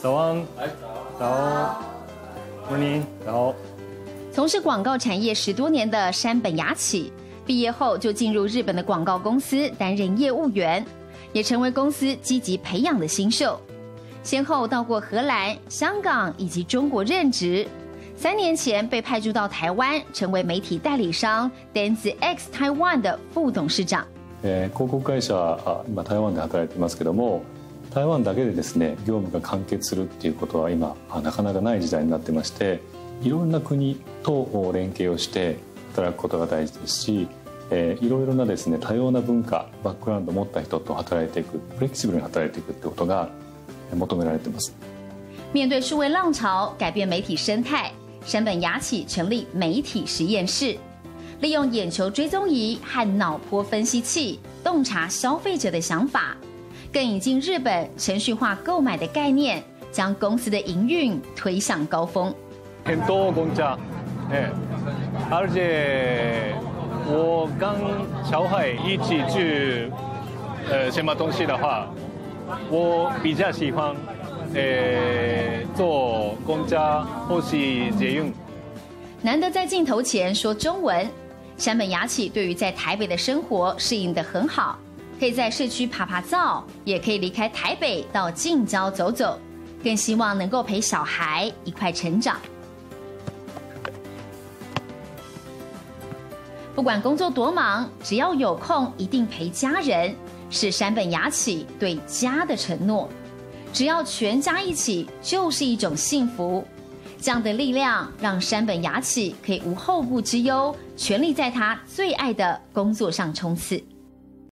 早安，早，morning，早。从事广告产业十多年的山本雅启，毕业后就进入日本的广告公司担任业务员，也成为公司积极培养的新秀，先后到过荷兰、香港以及中国任职，三年前被派驻到台湾，成为媒体代理商 Dance X Taiwan 的副董事长。え、広告会社、あ、今台湾すけども。台湾だけでですね業務が完結するっていうことは今なかなかない時代になってましていろんな国と連携をして働くことが大事ですし、えー、いろいろなですね多様な文化バックグラウンドを持った人と働いていくフレキシブルに働いていくってことが求められてます。面对数位浪潮改变媒体生态，山本雅起成立媒体实验室，利用眼球追踪仪和脑波分析器洞察消费者的想法。更引进日本程序化购买的概念，将公司的营运推向高峰。很多公交，哎，而且我跟小海一起去，呃，什么东西的话，我比较喜欢，呃，坐公交或是捷运。难得在镜头前说中文，山本雅启对于在台北的生活适应的很好。可以在社区爬爬灶，也可以离开台北到近郊走走，更希望能够陪小孩一块成长。不管工作多忙，只要有空一定陪家人，是山本雅起对家的承诺。只要全家一起，就是一种幸福。这样的力量让山本雅起可以无后顾之忧，全力在他最爱的工作上冲刺。